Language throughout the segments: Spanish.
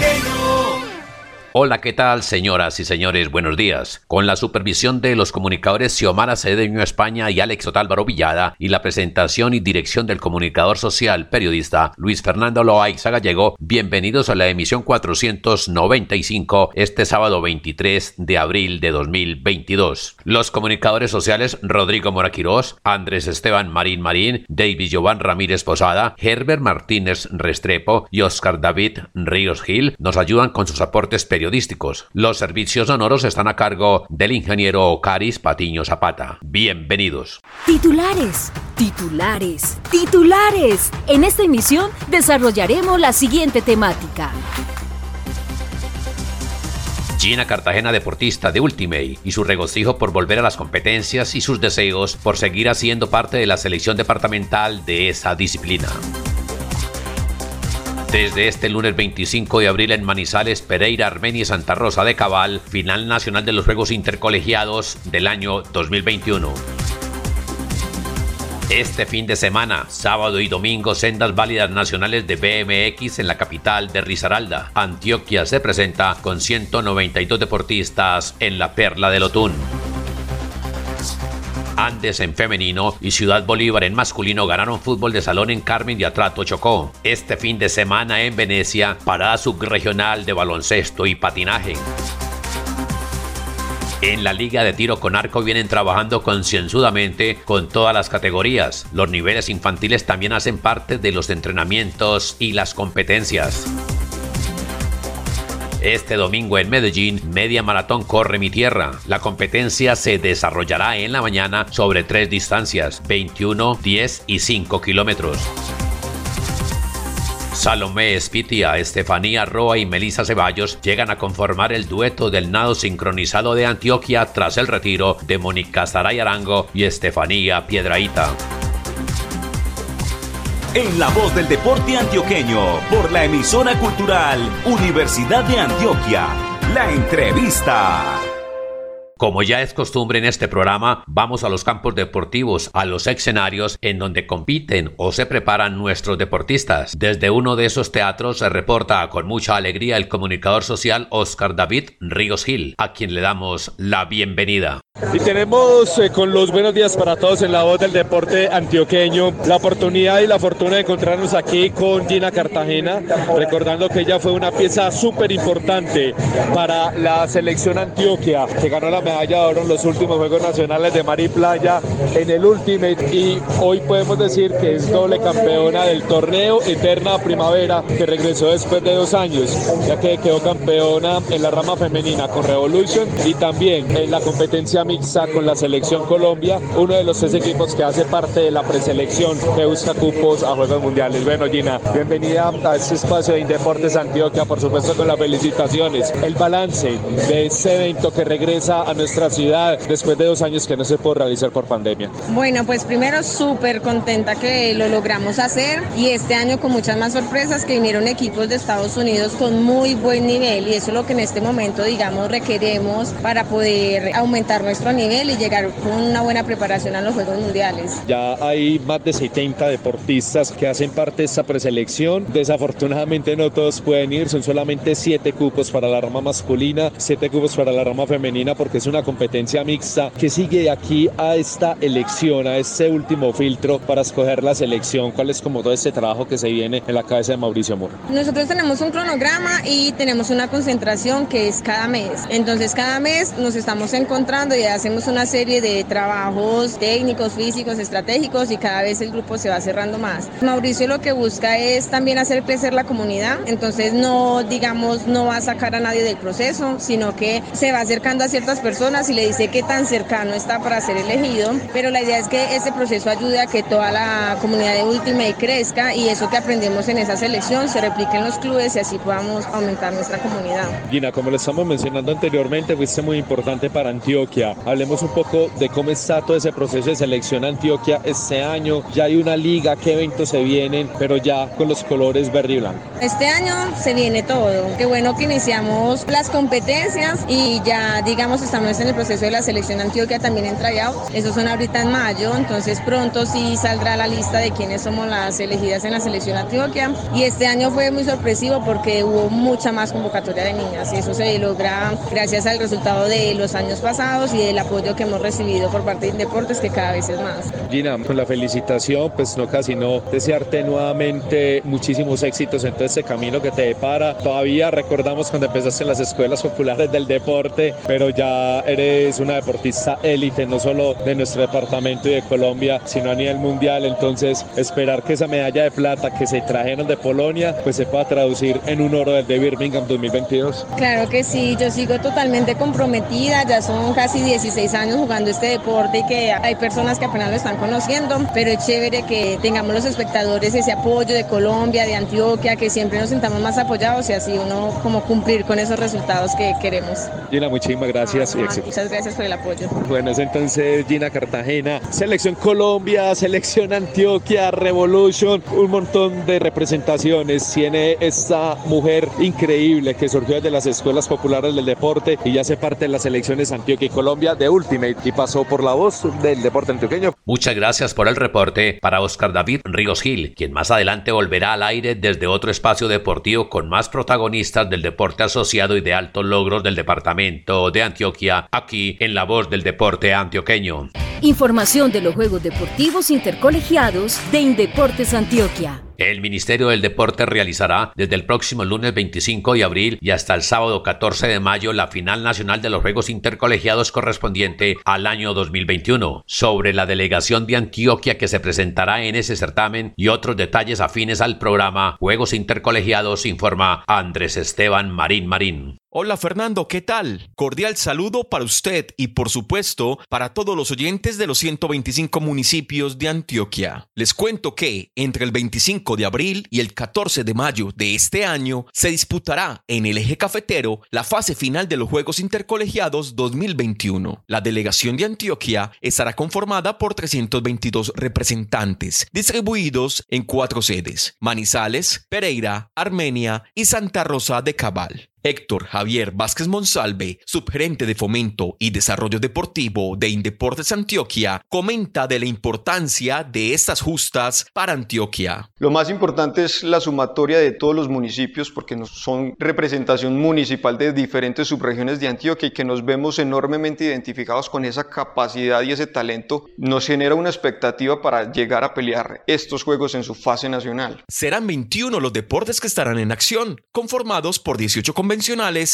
La Hola, ¿qué tal, señoras y señores? Buenos días. Con la supervisión de los comunicadores Xiomara Cedeño España y Alex Otálvaro Villada y la presentación y dirección del comunicador social periodista Luis Fernando Loaiza Gallego, bienvenidos a la emisión 495 este sábado 23 de abril de 2022. Los comunicadores sociales Rodrigo Moraquirós, Andrés Esteban Marín Marín, David Giovanni Ramírez Posada, Herbert Martínez Restrepo y Oscar David Ríos Gil nos ayudan con sus aportes periodísticos los servicios sonoros están a cargo del ingeniero Caris Patiño Zapata. Bienvenidos. Titulares, titulares, titulares. En esta emisión desarrollaremos la siguiente temática. Gina Cartagena deportista de Ultimate y su regocijo por volver a las competencias y sus deseos por seguir haciendo parte de la selección departamental de esa disciplina. Desde este lunes 25 de abril en Manizales, Pereira, Armenia y Santa Rosa de Cabal, final nacional de los Juegos Intercolegiados del año 2021. Este fin de semana, sábado y domingo, sendas válidas nacionales de BMX en la capital de Risaralda. Antioquia se presenta con 192 deportistas en la Perla del Otún. Andes en femenino y Ciudad Bolívar en masculino ganaron fútbol de salón en Carmen de Atrato Chocó. Este fin de semana en Venecia, parada subregional de baloncesto y patinaje. En la liga de tiro con arco vienen trabajando concienzudamente con todas las categorías. Los niveles infantiles también hacen parte de los entrenamientos y las competencias. Este domingo en Medellín, Media Maratón Corre Mi Tierra. La competencia se desarrollará en la mañana sobre tres distancias, 21, 10 y 5 kilómetros. Salomé Espitia, Estefanía Roa y Melissa Ceballos llegan a conformar el dueto del nado sincronizado de Antioquia tras el retiro de Mónica Saray Arango y Estefanía Piedraíta en la voz del deporte antioqueño por la emisora cultural Universidad de Antioquia. La entrevista. Como ya es costumbre en este programa, vamos a los campos deportivos, a los escenarios en donde compiten o se preparan nuestros deportistas. Desde uno de esos teatros se reporta con mucha alegría el comunicador social Oscar David Ríos Gil, a quien le damos la bienvenida. Y tenemos eh, con los buenos días para todos en la voz del deporte antioqueño la oportunidad y la fortuna de encontrarnos aquí con Gina Cartagena, recordando que ella fue una pieza súper importante para la selección Antioquia, que ganó la medalla de oro en los últimos Juegos Nacionales de Mar y Playa en el Ultimate y hoy podemos decir que es doble campeona del torneo Eterna Primavera que regresó después de dos años, ya que quedó campeona en la rama femenina con Revolution y también en la competencia mixta con la selección Colombia, uno de los tres equipos que hace parte de la preselección que busca cupos a Juegos Mundiales. Bueno, Gina, bienvenida a este espacio de Indeportes Antioquia, por supuesto con las felicitaciones. El balance de este evento que regresa a nuestra ciudad después de dos años que no se pudo realizar por pandemia. Bueno, pues primero súper contenta que lo logramos hacer y este año con muchas más sorpresas que vinieron equipos de Estados Unidos con muy buen nivel y eso es lo que en este momento, digamos, requeremos para poder aumentar nuestro nivel y llegar con una buena preparación a los Juegos Mundiales. Ya hay más de 70 deportistas que hacen parte de esta preselección. Desafortunadamente no todos pueden ir, son solamente 7 cupos para la rama masculina, 7 cupos para la rama femenina porque es una competencia mixta que sigue de aquí a esta elección, a este último filtro para escoger la selección. ¿Cuál es como todo este trabajo que se viene en la cabeza de Mauricio Mora? Nosotros tenemos un cronograma y tenemos una concentración que es cada mes. Entonces cada mes nos estamos encontrando y hacemos una serie de trabajos técnicos, físicos, estratégicos y cada vez el grupo se va cerrando más. Mauricio lo que busca es también hacer crecer la comunidad, entonces no, digamos, no va a sacar a nadie del proceso, sino que se va acercando a ciertas personas personas y le dice qué tan cercano está para ser elegido, pero la idea es que ese proceso ayude a que toda la comunidad de Ultimate crezca y eso que aprendemos en esa selección se replique en los clubes y así podamos aumentar nuestra comunidad. Gina, como lo estamos mencionando anteriormente, fuiste muy importante para Antioquia. Hablemos un poco de cómo está todo ese proceso de selección Antioquia este año. Ya hay una liga, qué eventos se vienen, pero ya con los colores verde y blanco. Este año se viene todo. Qué bueno que iniciamos las competencias y ya, digamos, estamos en el proceso de la selección Antioquia también en tryout. Esos son ahorita en mayo, entonces pronto sí saldrá la lista de quiénes somos las elegidas en la selección Antioquia. Y este año fue muy sorpresivo porque hubo mucha más convocatoria de niñas y eso se logra gracias al resultado de los años pasados y del apoyo que hemos recibido por parte de Deportes que cada vez es más. Gina, con la felicitación, pues no casi no desearte nuevamente muchísimos éxitos en todo este camino que te depara. Todavía recordamos cuando empezaste en las escuelas populares del deporte, pero ya eres una deportista élite, no solo de nuestro departamento y de Colombia, sino a nivel mundial. Entonces, esperar que esa medalla de plata que se trajeron de Polonia, pues se pueda traducir en un oro del de Birmingham 2022. Claro que sí, yo sigo totalmente comprometida, ya son casi 16 años jugando este deporte y que hay personas que apenas lo están conociendo, pero es chévere que tengamos los espectadores ese apoyo de Colombia, de Antioquia, que siempre nos sintamos más apoyados y así uno como cumplir con esos resultados que queremos. Gina, muchísimas gracias éxito. Muchas gracias por el apoyo. Bueno, es entonces Gina Cartagena, Selección Colombia, Selección Antioquia, Revolution, un montón de representaciones. Tiene esta mujer increíble que surgió desde las escuelas populares del deporte y ya hace parte de las selecciones Antioquia y Colombia de Ultimate y pasó por la voz del deporte antioqueño. Muchas gracias por el reporte para Oscar David Ríos Gil, quien más adelante volverá al aire desde otro espacio deportivo con más protagonistas del deporte asociado y de altos logros del departamento de Antioquia, aquí en La Voz del Deporte Antioqueño. Información de los Juegos Deportivos Intercolegiados de Indeportes Antioquia. El Ministerio del Deporte realizará desde el próximo lunes 25 de abril y hasta el sábado 14 de mayo la final nacional de los Juegos Intercolegiados correspondiente al año 2021. Sobre la delegación de Antioquia que se presentará en ese certamen y otros detalles afines al programa Juegos Intercolegiados informa Andrés Esteban Marín Marín. Hola Fernando, ¿qué tal? Cordial saludo para usted y por supuesto para todos los oyentes de los 125 municipios de Antioquia. Les cuento que entre el 25 de abril y el 14 de mayo de este año se disputará en el eje cafetero la fase final de los Juegos Intercolegiados 2021. La delegación de Antioquia estará conformada por 322 representantes distribuidos en cuatro sedes, Manizales, Pereira, Armenia y Santa Rosa de Cabal. Héctor Javier Vázquez Monsalve, subgerente de Fomento y Desarrollo Deportivo de Indeportes Antioquia, comenta de la importancia de estas justas para Antioquia. Lo más importante es la sumatoria de todos los municipios porque son representación municipal de diferentes subregiones de Antioquia y que nos vemos enormemente identificados con esa capacidad y ese talento, nos genera una expectativa para llegar a pelear estos juegos en su fase nacional. Serán 21 los deportes que estarán en acción, conformados por 18 convenciones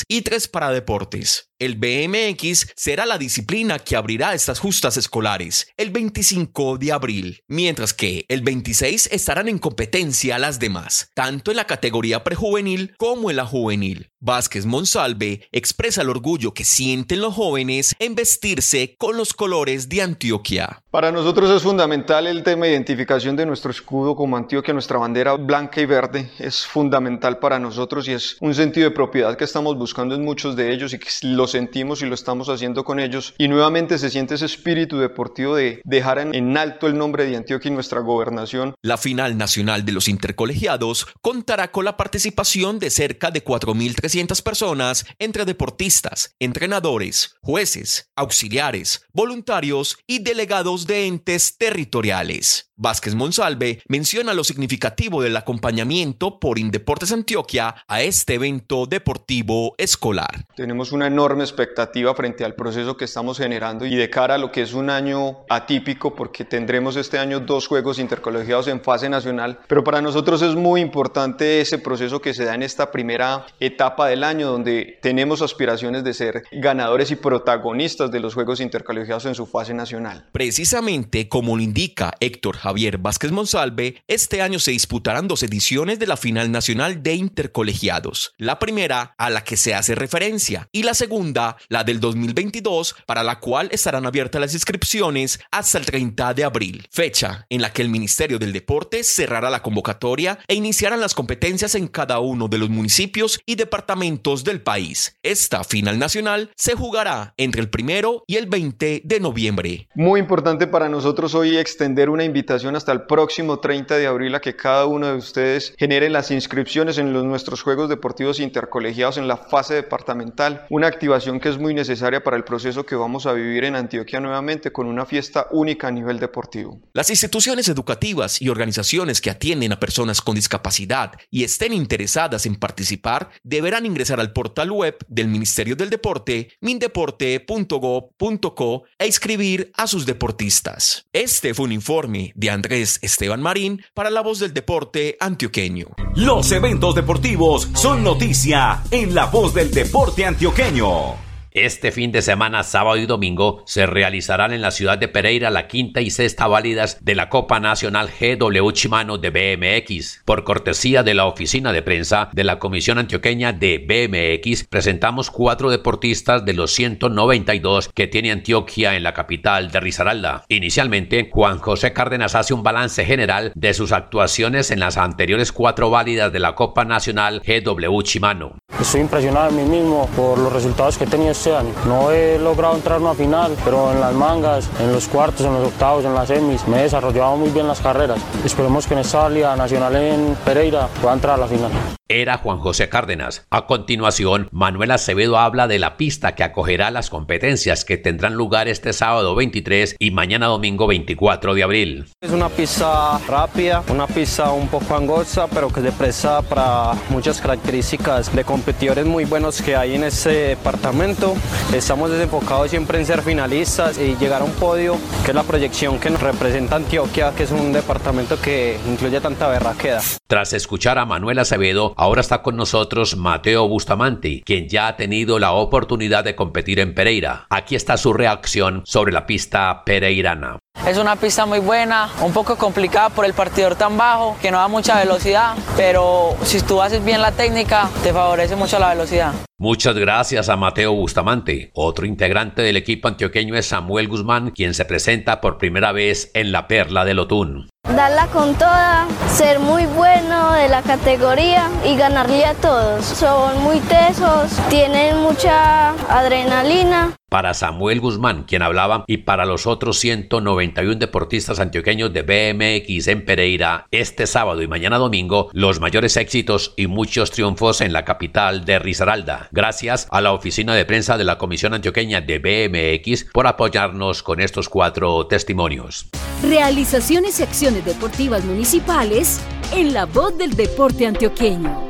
y tres para deportes. El BMX será la disciplina que abrirá estas justas escolares el 25 de abril, mientras que el 26 estarán en competencia las demás, tanto en la categoría prejuvenil como en la juvenil. Vázquez Monsalve expresa el orgullo que sienten los jóvenes en vestirse con los colores de Antioquia. Para nosotros es fundamental el tema de identificación de nuestro escudo como Antioquia, nuestra bandera blanca y verde es fundamental para nosotros y es un sentido de propiedad que estamos buscando en muchos de ellos y que lo sentimos y lo estamos haciendo con ellos. Y nuevamente se siente ese espíritu deportivo de dejar en, alto el nombre de Antioquia y nuestra gobernación. La final nacional de los intercolegiados contará con la participación de cerca de 4.300 personas entre deportistas, entrenadores, jueces, auxiliares, voluntarios y delegados de entes territoriales. Vázquez Monsalve menciona lo significativo del acompañamiento por Indeportes Antioquia a este evento deportivo escolar. Tenemos una enorme expectativa frente al proceso que estamos generando y de cara a lo que es un año atípico porque tendremos este año dos juegos intercolegiados en fase nacional, pero para nosotros es muy importante ese proceso que se da en esta primera etapa del año donde tenemos aspiraciones de ser ganadores y protagonistas de los juegos intercolegiados en su fase nacional. Precisamente como lo indica Héctor Javier Vázquez Monsalve, este año se disputarán dos ediciones de la final nacional de intercolegiados. La primera, a la que se hace referencia, y la segunda, la del 2022, para la cual estarán abiertas las inscripciones hasta el 30 de abril, fecha en la que el Ministerio del Deporte cerrará la convocatoria e iniciarán las competencias en cada uno de los municipios y departamentos del país. Esta final nacional se jugará entre el primero y el 20 de noviembre. Muy importante para nosotros hoy extender una invitación hasta el próximo 30 de abril a que cada uno de ustedes genere las inscripciones en nuestros Juegos Deportivos Intercolegiados en la fase departamental, una activación que es muy necesaria para el proceso que vamos a vivir en Antioquia nuevamente con una fiesta única a nivel deportivo. Las instituciones educativas y organizaciones que atienden a personas con discapacidad y estén interesadas en participar deberán ingresar al portal web del Ministerio del Deporte, mindeporte.gov.co e inscribir a sus deportistas. Este fue un informe de Andrés Esteban Marín para la voz del deporte antioqueño. Los eventos deportivos son noticia en la voz del deporte antioqueño. Este fin de semana, sábado y domingo, se realizarán en la ciudad de Pereira la quinta y sexta válidas de la Copa Nacional GW Chimano de BMX. Por cortesía de la oficina de prensa de la Comisión Antioqueña de BMX, presentamos cuatro deportistas de los 192 que tiene Antioquia en la capital de Risaralda. Inicialmente, Juan José Cárdenas hace un balance general de sus actuaciones en las anteriores cuatro válidas de la Copa Nacional GW Chimano. Estoy impresionado de mí mismo por los resultados que he tenido este año. No he logrado entrar a una final, pero en las mangas, en los cuartos, en los octavos, en las semis, me he desarrollado muy bien las carreras. Esperemos que en esta Liga Nacional en Pereira pueda entrar a la final era Juan José Cárdenas. A continuación, Manuel Acevedo habla de la pista que acogerá las competencias que tendrán lugar este sábado 23 y mañana domingo 24 de abril. Es una pista rápida, una pista un poco angosta, pero que se presta para muchas características de competidores muy buenos que hay en este departamento. Estamos desenfocados siempre en ser finalistas y llegar a un podio, que es la proyección que nos representa Antioquia, que es un departamento que incluye tanta berraqueda. Tras escuchar a Manuel Acevedo, Ahora está con nosotros Mateo Bustamante, quien ya ha tenido la oportunidad de competir en Pereira. Aquí está su reacción sobre la pista pereirana. Es una pista muy buena, un poco complicada por el partidor tan bajo, que no da mucha velocidad, pero si tú haces bien la técnica, te favorece mucho la velocidad. Muchas gracias a Mateo Bustamante. Otro integrante del equipo antioqueño es Samuel Guzmán, quien se presenta por primera vez en la Perla del Otún. Darla con toda, ser muy bueno de la categoría y ganarle a todos. Son muy tesos, tienen mucha adrenalina para Samuel Guzmán, quien hablaba, y para los otros 191 deportistas antioqueños de BMX en Pereira, este sábado y mañana domingo, los mayores éxitos y muchos triunfos en la capital de Risaralda. Gracias a la oficina de prensa de la Comisión Antioqueña de BMX por apoyarnos con estos cuatro testimonios. Realizaciones y acciones deportivas municipales en la voz del deporte antioqueño.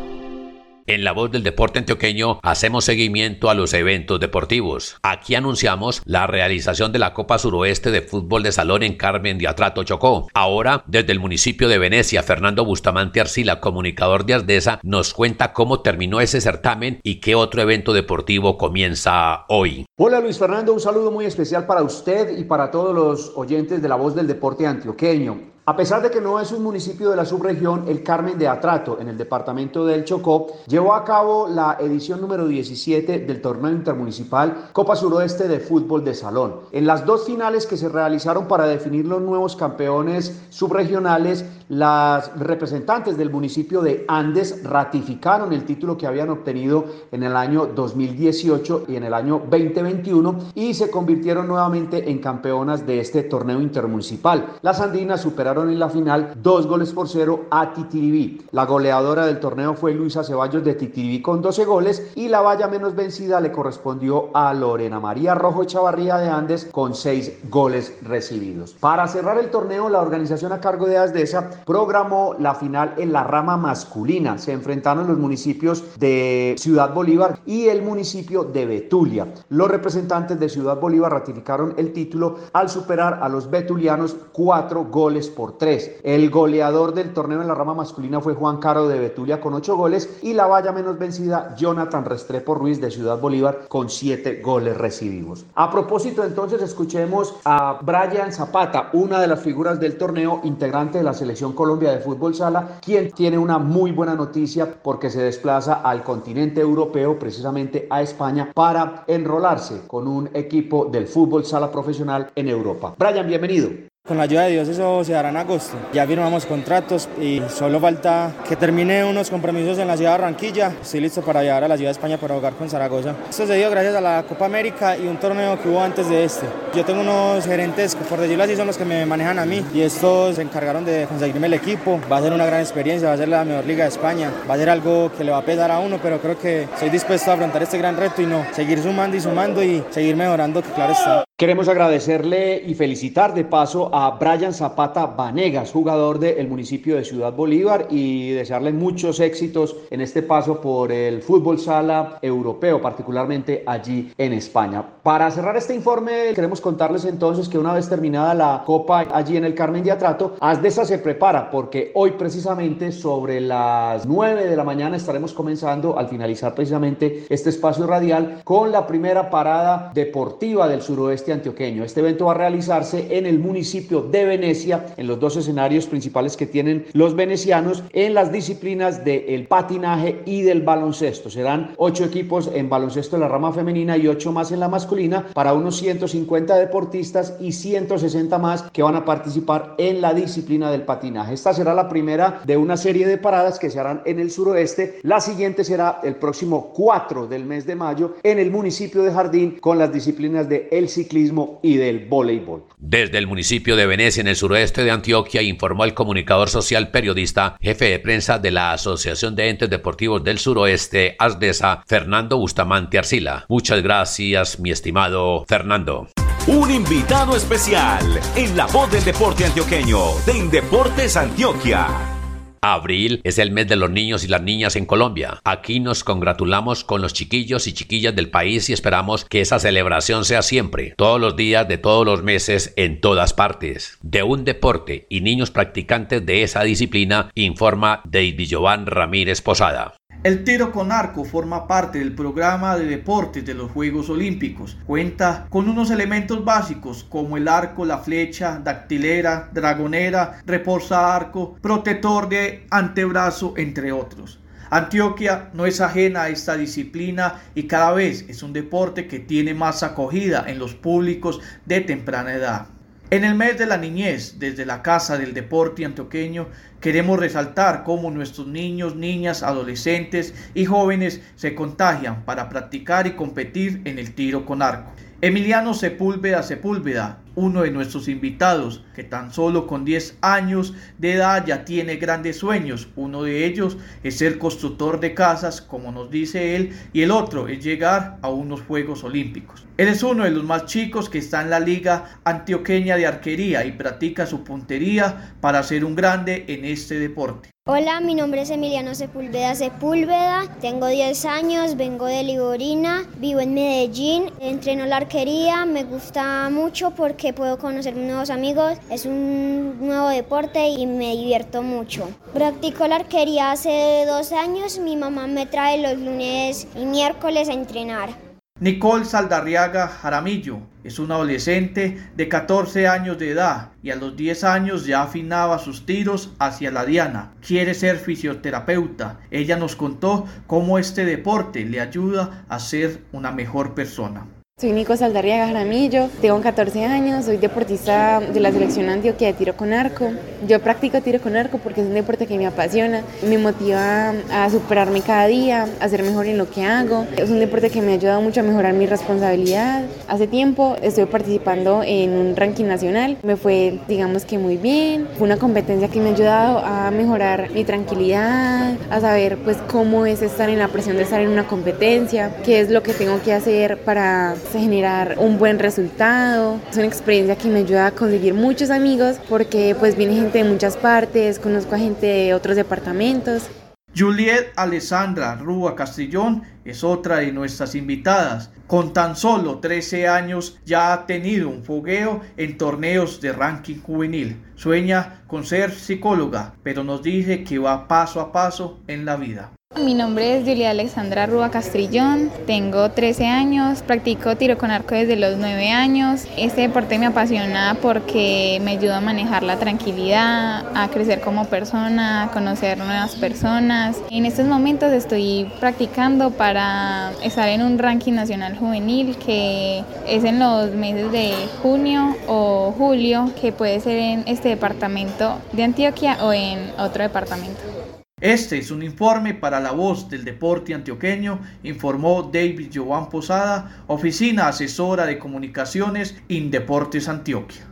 En la voz del deporte antioqueño hacemos seguimiento a los eventos deportivos. Aquí anunciamos la realización de la Copa Suroeste de Fútbol de Salón en Carmen de Atrato, Chocó. Ahora, desde el municipio de Venecia, Fernando Bustamante Arcila, comunicador de Ardesa, nos cuenta cómo terminó ese certamen y qué otro evento deportivo comienza hoy. Hola Luis Fernando, un saludo muy especial para usted y para todos los oyentes de la voz del deporte antioqueño. A pesar de que no es un municipio de la subregión, el Carmen de Atrato, en el departamento del Chocó, llevó a cabo la edición número 17 del torneo intermunicipal Copa Suroeste de Fútbol de Salón. En las dos finales que se realizaron para definir los nuevos campeones subregionales, las representantes del municipio de Andes ratificaron el título que habían obtenido en el año 2018 y en el año 2021 y se convirtieron nuevamente en campeonas de este torneo intermunicipal. Las andinas superaron en la final dos goles por cero a Titiribí. La goleadora del torneo fue Luisa Ceballos de Titiribí con 12 goles y la valla menos vencida le correspondió a Lorena María Rojo Chavarría de Andes con 6 goles recibidos. Para cerrar el torneo, la organización a cargo de Asdesa programó la final en la rama masculina. Se enfrentaron los municipios de Ciudad Bolívar y el municipio de Betulia. Los representantes de Ciudad Bolívar ratificaron el título al superar a los betulianos cuatro goles por por 3. El goleador del torneo en la rama masculina fue Juan Caro de Betulia con 8 goles y la valla menos vencida Jonathan Restrepo Ruiz de Ciudad Bolívar con 7 goles recibidos. A propósito, entonces escuchemos a Brian Zapata, una de las figuras del torneo, integrante de la selección Colombia de fútbol sala, quien tiene una muy buena noticia porque se desplaza al continente europeo, precisamente a España, para enrolarse con un equipo del fútbol sala profesional en Europa. Brian, bienvenido. Con la ayuda de Dios eso se hará en agosto. Ya firmamos contratos y solo falta que termine unos compromisos en la ciudad de Barranquilla. Estoy listo para llegar a la ciudad de España para jugar con Zaragoza. Esto se dio gracias a la Copa América y un torneo que hubo antes de este. Yo tengo unos gerentes que por decirlo así son los que me manejan a mí y estos se encargaron de conseguirme el equipo. Va a ser una gran experiencia, va a ser la mejor liga de España. Va a ser algo que le va a pesar a uno, pero creo que estoy dispuesto a afrontar este gran reto y no, seguir sumando y sumando y seguir mejorando, que claro está. Queremos agradecerle y felicitar de paso a Brian Zapata Vanegas, jugador del municipio de Ciudad Bolívar, y desearle muchos éxitos en este paso por el fútbol sala europeo, particularmente allí en España. Para cerrar este informe, queremos contarles entonces que una vez terminada la Copa allí en el Carmen de Atrato, Asdesa se prepara porque hoy precisamente sobre las 9 de la mañana estaremos comenzando al finalizar precisamente este espacio radial con la primera parada deportiva del suroeste antioqueño. Este evento va a realizarse en el municipio de Venecia, en los dos escenarios principales que tienen los venecianos, en las disciplinas del patinaje y del baloncesto. Serán ocho equipos en baloncesto en la rama femenina y ocho más en la masculina para unos 150 deportistas y 160 más que van a participar en la disciplina del patinaje. Esta será la primera de una serie de paradas que se harán en el suroeste. La siguiente será el próximo 4 del mes de mayo en el municipio de Jardín con las disciplinas de el ciclismo y del voleibol. Desde el municipio de Venecia, en el suroeste de Antioquia, informó el comunicador social periodista, jefe de prensa de la Asociación de Entes Deportivos del Suroeste, ASDESA, Fernando Bustamante Arcila. Muchas gracias, mi estimado Fernando. Un invitado especial en la voz del deporte antioqueño de Indeportes Antioquia. Abril es el mes de los niños y las niñas en Colombia. Aquí nos congratulamos con los chiquillos y chiquillas del país y esperamos que esa celebración sea siempre, todos los días de todos los meses, en todas partes. De un deporte y niños practicantes de esa disciplina, informa David Jovan Ramírez Posada. El tiro con arco forma parte del programa de deportes de los Juegos Olímpicos. Cuenta con unos elementos básicos como el arco, la flecha, dactilera, dragonera, reposa arco, protector de antebrazo, entre otros. Antioquia no es ajena a esta disciplina y cada vez es un deporte que tiene más acogida en los públicos de temprana edad. En el mes de la niñez, desde la Casa del Deporte Antioqueño, queremos resaltar cómo nuestros niños, niñas, adolescentes y jóvenes se contagian para practicar y competir en el tiro con arco. Emiliano Sepúlveda Sepúlveda, uno de nuestros invitados, que tan solo con 10 años de edad ya tiene grandes sueños. Uno de ellos es ser constructor de casas, como nos dice él, y el otro es llegar a unos Juegos Olímpicos. Él es uno de los más chicos que está en la Liga Antioqueña de Arquería y practica su puntería para ser un grande en este deporte. Hola, mi nombre es Emiliano Sepúlveda Sepúlveda, tengo 10 años, vengo de Liborina, vivo en Medellín, entreno la arquería, me gusta mucho porque puedo conocer nuevos amigos, es un nuevo deporte y me divierto mucho. Practico la arquería hace dos años, mi mamá me trae los lunes y miércoles a entrenar. Nicole Saldarriaga Jaramillo es una adolescente de 14 años de edad y a los 10 años ya afinaba sus tiros hacia la diana. Quiere ser fisioterapeuta. Ella nos contó cómo este deporte le ayuda a ser una mejor persona. Soy Nico Saldarriaga Jaramillo, tengo 14 años, soy deportista de la selección Antioquia de tiro con arco. Yo practico tiro con arco porque es un deporte que me apasiona, me motiva a superarme cada día, a ser mejor en lo que hago. Es un deporte que me ha ayudado mucho a mejorar mi responsabilidad. Hace tiempo estoy participando en un ranking nacional, me fue digamos que muy bien. Fue una competencia que me ha ayudado a mejorar mi tranquilidad, a saber pues cómo es estar en la presión de estar en una competencia, qué es lo que tengo que hacer para generar un buen resultado. Es una experiencia que me ayuda a conseguir muchos amigos porque pues viene gente de muchas partes, conozco a gente de otros departamentos Juliet Alessandra Rúa Castrillón es otra de nuestras invitadas. Con tan solo 13 años ya ha tenido un fogueo en torneos de ranking juvenil. Sueña con ser psicóloga, pero nos dice que va paso a paso en la vida. Mi nombre es Julia Alexandra Rúa Castrillón, tengo 13 años, practico tiro con arco desde los 9 años. Este deporte me apasiona porque me ayuda a manejar la tranquilidad, a crecer como persona, a conocer nuevas personas. En estos momentos estoy practicando para estar en un ranking nacional juvenil que es en los meses de junio o julio, que puede ser en este departamento de Antioquia o en otro departamento. Este es un informe para la voz del deporte antioqueño, informó David Joan Posada, oficina asesora de comunicaciones Indeportes Antioquia.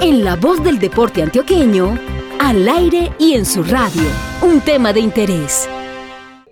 En la voz del deporte antioqueño, al aire y en su radio, un tema de interés.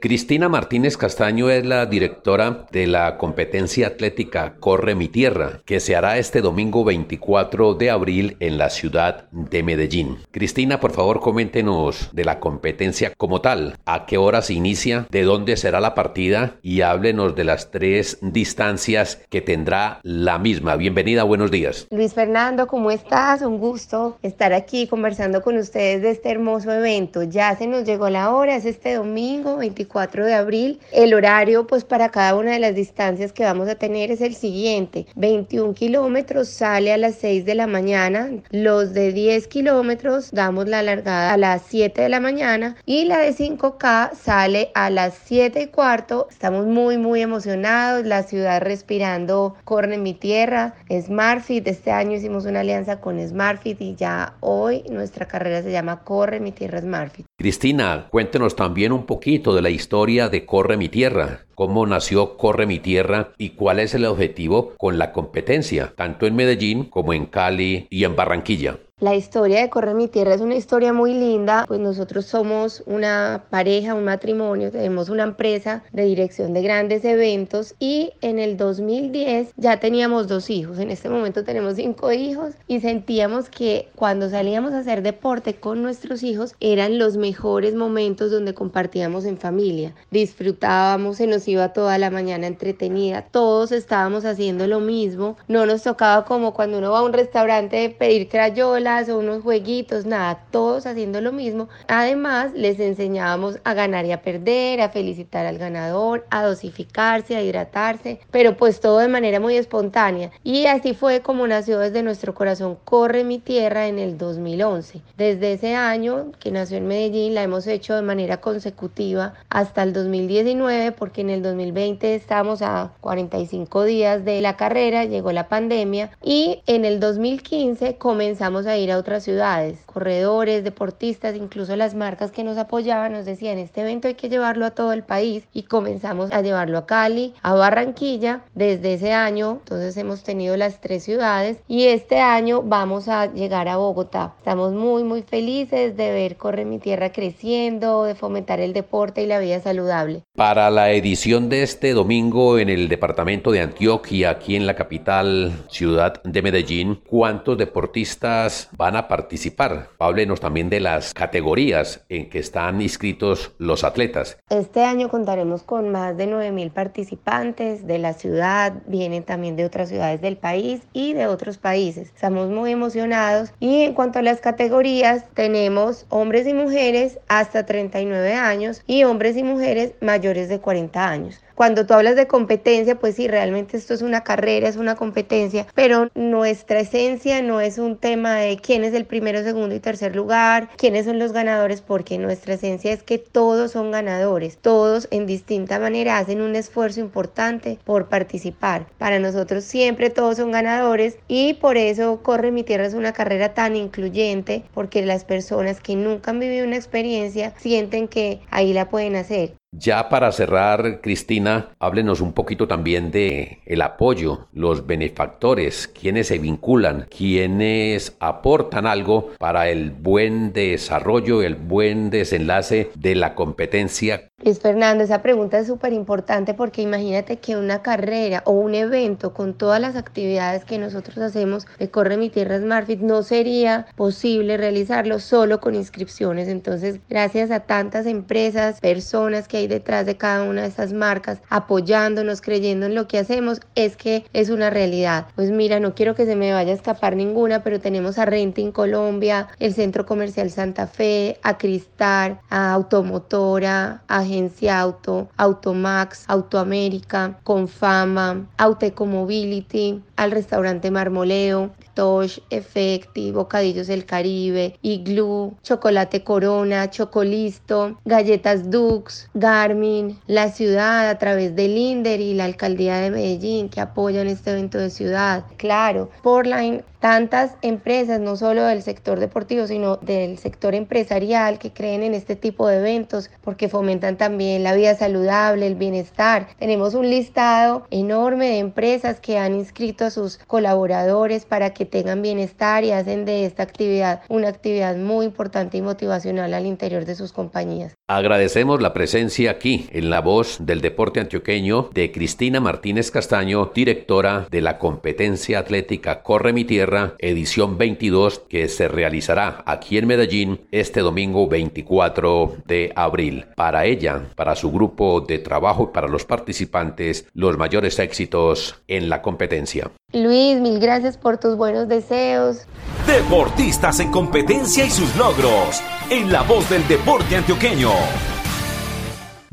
Cristina Martínez Castaño es la directora de la competencia atlética Corre mi Tierra, que se hará este domingo 24 de abril en la ciudad de Medellín. Cristina, por favor, coméntenos de la competencia como tal, a qué hora se inicia, de dónde será la partida y háblenos de las tres distancias que tendrá la misma. Bienvenida, buenos días. Luis Fernando, ¿cómo estás? Un gusto estar aquí conversando con ustedes de este hermoso evento. Ya se nos llegó la hora, es este domingo 24 4 de abril. El horario pues para cada una de las distancias que vamos a tener es el siguiente. 21 kilómetros sale a las 6 de la mañana. Los de 10 kilómetros damos la largada a las 7 de la mañana y la de 5K sale a las 7 y cuarto. Estamos muy muy emocionados. La ciudad respirando corre en mi tierra. Smartfit. Este año hicimos una alianza con Smartfit y ya hoy nuestra carrera se llama Corre mi tierra Smartfit. Cristina, cuéntenos también un poquito de la historia de Corre mi Tierra, cómo nació Corre mi Tierra y cuál es el objetivo con la competencia, tanto en Medellín como en Cali y en Barranquilla. La historia de Corre mi Tierra es una historia muy linda, pues nosotros somos una pareja, un matrimonio, tenemos una empresa de dirección de grandes eventos y en el 2010 ya teníamos dos hijos, en este momento tenemos cinco hijos y sentíamos que cuando salíamos a hacer deporte con nuestros hijos eran los mejores momentos donde compartíamos en familia, disfrutábamos, se nos iba toda la mañana entretenida, todos estábamos haciendo lo mismo, no nos tocaba como cuando uno va a un restaurante pedir crayola, o unos jueguitos, nada, todos haciendo lo mismo. Además, les enseñábamos a ganar y a perder, a felicitar al ganador, a dosificarse, a hidratarse, pero pues todo de manera muy espontánea. Y así fue como nació desde nuestro corazón Corre mi tierra en el 2011. Desde ese año que nació en Medellín la hemos hecho de manera consecutiva hasta el 2019 porque en el 2020 estamos a 45 días de la carrera, llegó la pandemia y en el 2015 comenzamos a ir a otras ciudades. Corredores, deportistas, incluso las marcas que nos apoyaban nos decían, este evento hay que llevarlo a todo el país y comenzamos a llevarlo a Cali, a Barranquilla desde ese año. Entonces hemos tenido las tres ciudades y este año vamos a llegar a Bogotá. Estamos muy, muy felices de ver Corre mi Tierra creciendo, de fomentar el deporte y la vida saludable. Para la edición de este domingo en el departamento de Antioquia, aquí en la capital ciudad de Medellín, ¿cuántos deportistas van a participar. Háblenos también de las categorías en que están inscritos los atletas. Este año contaremos con más de 9.000 participantes de la ciudad, vienen también de otras ciudades del país y de otros países. Estamos muy emocionados y en cuanto a las categorías, tenemos hombres y mujeres hasta 39 años y hombres y mujeres mayores de 40 años. Cuando tú hablas de competencia, pues sí, realmente esto es una carrera, es una competencia, pero nuestra esencia no es un tema de quién es el primero, segundo y tercer lugar, quiénes son los ganadores, porque nuestra esencia es que todos son ganadores, todos en distinta manera hacen un esfuerzo importante por participar. Para nosotros siempre todos son ganadores y por eso Corre mi Tierra es una carrera tan incluyente, porque las personas que nunca han vivido una experiencia sienten que ahí la pueden hacer. Ya para cerrar, Cristina, háblenos un poquito también de el apoyo, los benefactores, quienes se vinculan, quienes aportan algo para el buen desarrollo, el buen desenlace de la competencia Luis Fernando, esa pregunta es súper importante porque imagínate que una carrera o un evento con todas las actividades que nosotros hacemos de Corre Mi Tierra Smartfit no sería posible realizarlo solo con inscripciones. Entonces, gracias a tantas empresas, personas que hay detrás de cada una de estas marcas, apoyándonos, creyendo en lo que hacemos, es que es una realidad. Pues mira, no quiero que se me vaya a escapar ninguna, pero tenemos a Renting Colombia, el Centro Comercial Santa Fe, a Cristal, a Automotora, a Agencia Auto, Automax, Autoamérica, Confama, Auteco Mobility, al restaurante Marmoleo, Tosh, Effecti, Bocadillos del Caribe, Igloo, Chocolate Corona, Chocolisto, Galletas Dux, Garmin, la ciudad a través del INDER y la alcaldía de Medellín que apoyan este evento de ciudad. Claro, Portline tantas empresas, no solo del sector deportivo, sino del sector empresarial que creen en este tipo de eventos porque fomentan también la vida saludable, el bienestar. Tenemos un listado enorme de empresas que han inscrito a sus colaboradores para que tengan bienestar y hacen de esta actividad una actividad muy importante y motivacional al interior de sus compañías. Agradecemos la presencia aquí en la voz del deporte antioqueño de Cristina Martínez Castaño, directora de la competencia atlética Corre mi Tierra edición 22, que se realizará aquí en Medellín este domingo 24 de abril. Para ella, para su grupo de trabajo y para los participantes, los mayores éxitos en la competencia. Luis, mil gracias por tus buenos deseos. Deportistas en competencia y sus logros, en la voz del deporte antioqueño.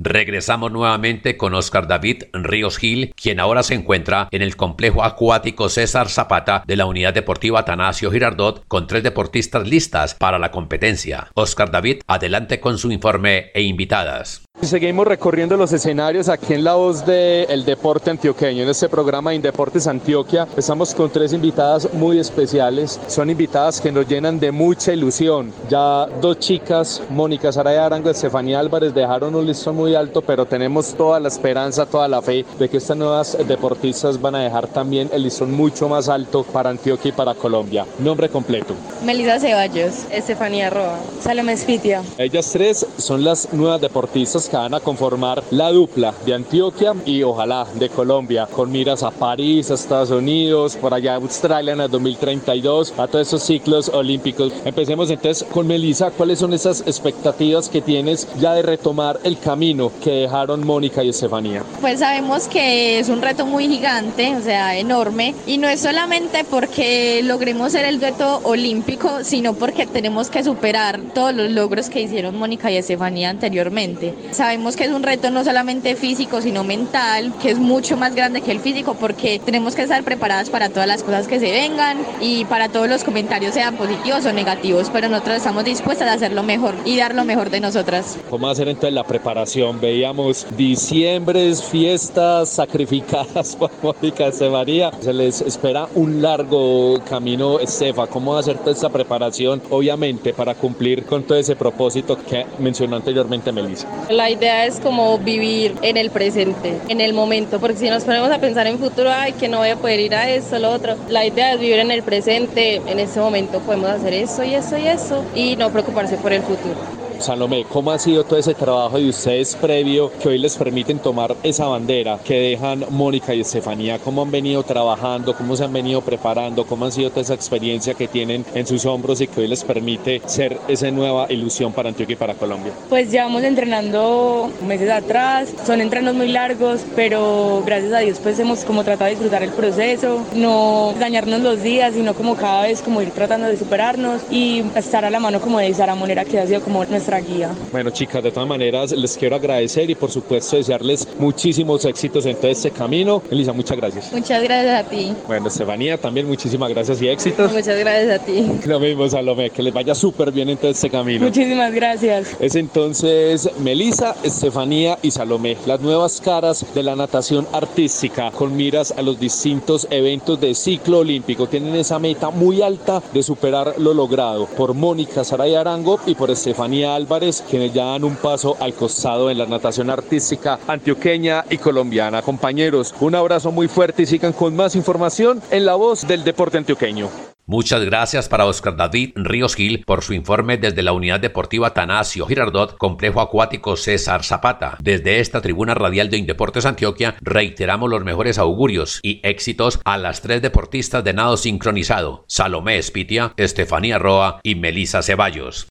Regresamos nuevamente con Oscar David Ríos Gil, quien ahora se encuentra en el complejo acuático César Zapata de la Unidad Deportiva Tanasio Girardot con tres deportistas listas para la competencia. Oscar David, adelante con su informe e invitadas. Seguimos recorriendo los escenarios aquí en la voz del deporte antioqueño, en este programa de Indeportes Antioquia. Estamos con tres invitadas muy especiales. Son invitadas que nos llenan de mucha ilusión. Ya dos chicas, Mónica Saraya Arango y Estefanía Álvarez, dejaron un listón muy alto, pero tenemos toda la esperanza, toda la fe de que estas nuevas deportistas van a dejar también el listón mucho más alto para Antioquia y para Colombia. Nombre completo. Melissa Ceballos, Estefanía Roa, Salomé Spitia. Ellas tres son las nuevas deportistas que van a conformar la dupla de Antioquia y ojalá de Colombia, con miras a París, a Estados Unidos, por allá a Australia en el 2032, a todos esos ciclos olímpicos. Empecemos entonces con Melissa, ¿cuáles son esas expectativas que tienes ya de retomar el camino que dejaron Mónica y Estefanía? Pues sabemos que es un reto muy gigante, o sea, enorme, y no es solamente porque logremos ser el dueto olímpico, sino porque tenemos que superar todos los logros que hicieron Mónica y Estefanía anteriormente. Sabemos que es un reto no solamente físico, sino mental, que es mucho más grande que el físico porque tenemos que estar preparadas para todas las cosas que se vengan y para todos los comentarios, sean positivos o negativos, pero nosotros estamos dispuestas a hacer lo mejor y dar lo mejor de nosotras. ¿Cómo hacer entonces la preparación? Veíamos diciembres, fiestas sacrificadas por Mónica María. Se les espera un largo camino, Estefa. ¿Cómo hacer toda esta preparación? Obviamente para cumplir con todo ese propósito que mencionó anteriormente Melissa. La idea es como vivir en el presente, en el momento, porque si nos ponemos a pensar en futuro, ay, que no voy a poder ir a esto, lo otro. La idea es vivir en el presente, en este momento podemos hacer eso y eso y eso y no preocuparse por el futuro. Salomé, ¿cómo ha sido todo ese trabajo de ustedes previo que hoy les permiten tomar esa bandera que dejan Mónica y Estefanía? ¿Cómo han venido trabajando? ¿Cómo se han venido preparando? ¿Cómo ha sido toda esa experiencia que tienen en sus hombros y que hoy les permite ser esa nueva ilusión para Antioquia y para Colombia? Pues llevamos entrenando meses atrás, son entrenos muy largos, pero gracias a Dios pues hemos como tratado de disfrutar el proceso, no dañarnos los días, sino como cada vez como ir tratando de superarnos y estar a la mano como de Sara Monera que ha sido como nuestra guía. Bueno, chicas, de todas maneras les quiero agradecer y por supuesto desearles muchísimos éxitos en todo este camino. Elisa, muchas gracias. Muchas gracias a ti. Bueno, Estefanía, también muchísimas gracias y éxitos. Muchas gracias a ti. Lo mismo, Salomé, que les vaya súper bien en todo este camino. Muchísimas gracias. Es entonces Melisa, Estefanía y Salomé, las nuevas caras de la natación artística con miras a los distintos eventos de ciclo olímpico. Tienen esa meta muy alta de superar lo logrado por Mónica Saraya Arango y por Estefanía Álvarez, quienes ya dan un paso al costado en la natación artística antioqueña y colombiana. Compañeros, un abrazo muy fuerte y sigan con más información en La Voz del Deporte Antioqueño. Muchas gracias para Oscar David Ríos Gil por su informe desde la Unidad Deportiva Tanasio Girardot, Complejo Acuático César Zapata. Desde esta tribuna radial de Indeportes Antioquia reiteramos los mejores augurios y éxitos a las tres deportistas de nado sincronizado, Salomé Espitia, Estefanía Roa y Melisa Ceballos.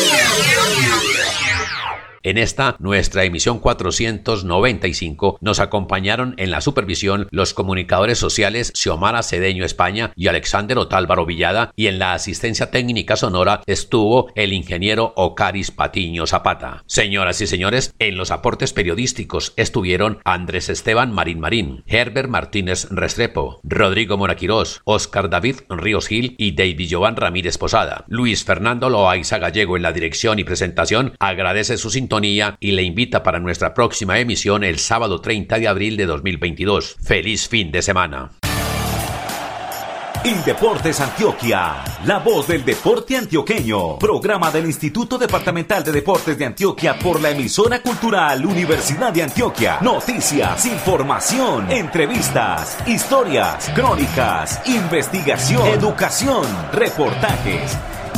Yeah, yeah, yeah. En esta, nuestra emisión 495, nos acompañaron en la supervisión los comunicadores sociales Xiomara Cedeño España y Alexander Otálvaro Villada, y en la asistencia técnica sonora estuvo el ingeniero Ocaris Patiño Zapata. Señoras y señores, en los aportes periodísticos estuvieron Andrés Esteban Marín Marín, Herbert Martínez Restrepo, Rodrigo Moraquirós, Oscar David Ríos Gil y David Joan Ramírez Posada. Luis Fernando Loaiza Gallego en la dirección y presentación agradece y le invita para nuestra próxima emisión el sábado 30 de abril de 2022. Feliz fin de semana. Indeportes Antioquia, la voz del deporte antioqueño, programa del Instituto Departamental de Deportes de Antioquia por la emisora cultural Universidad de Antioquia. Noticias, información, entrevistas, historias, crónicas, investigación, educación, reportajes